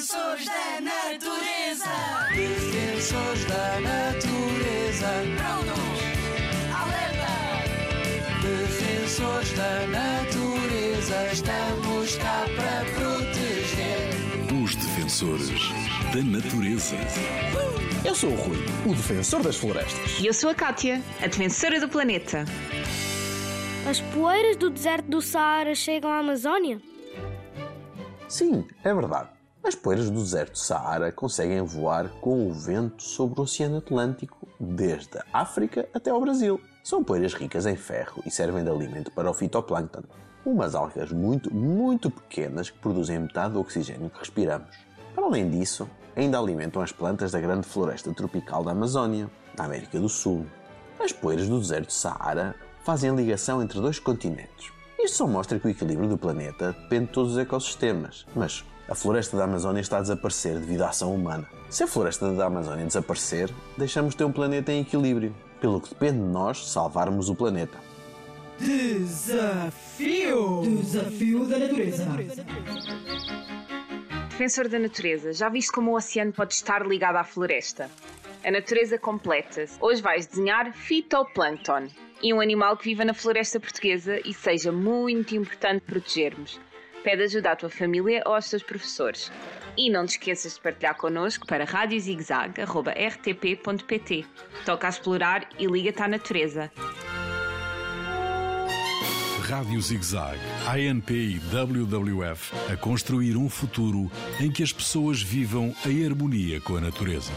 Defensores da natureza. Defensores da natureza. Prontos. Alerta. Defensores da natureza. Estamos cá para proteger. Os defensores da natureza. Eu sou o Rui, o defensor das florestas. E eu sou a Kátia, a defensora do planeta. As poeiras do deserto do Saara chegam à Amazónia? Sim, é verdade. As poeiras do deserto Saara conseguem voar com o vento sobre o Oceano Atlântico, desde a África até ao Brasil. São poeiras ricas em ferro e servem de alimento para o fitoplâncton, umas algas muito, muito pequenas que produzem metade do oxigênio que respiramos. Para além disso, ainda alimentam as plantas da grande floresta tropical da Amazónia, na América do Sul. As poeiras do deserto Saara fazem a ligação entre dois continentes. Isto só mostra que o equilíbrio do planeta depende de todos os ecossistemas, mas a floresta da Amazónia está a desaparecer devido à ação humana. Se a floresta da Amazónia desaparecer, deixamos de ter um planeta em equilíbrio, pelo que depende de nós salvarmos o planeta. Desafio! Desafio da natureza. Defensor da natureza, já viste como o oceano pode estar ligado à floresta? A natureza completa-se. Hoje vais desenhar fitoplâncton e um animal que viva na floresta portuguesa e seja muito importante protegermos. Pede ajuda à tua família ou aos teus professores. E não te esqueças de partilhar connosco para radiozigzag.rtp.pt. Toca a explorar e liga-te à natureza. Rádio ZigZag, ANP e WWF a construir um futuro em que as pessoas vivam em harmonia com a natureza.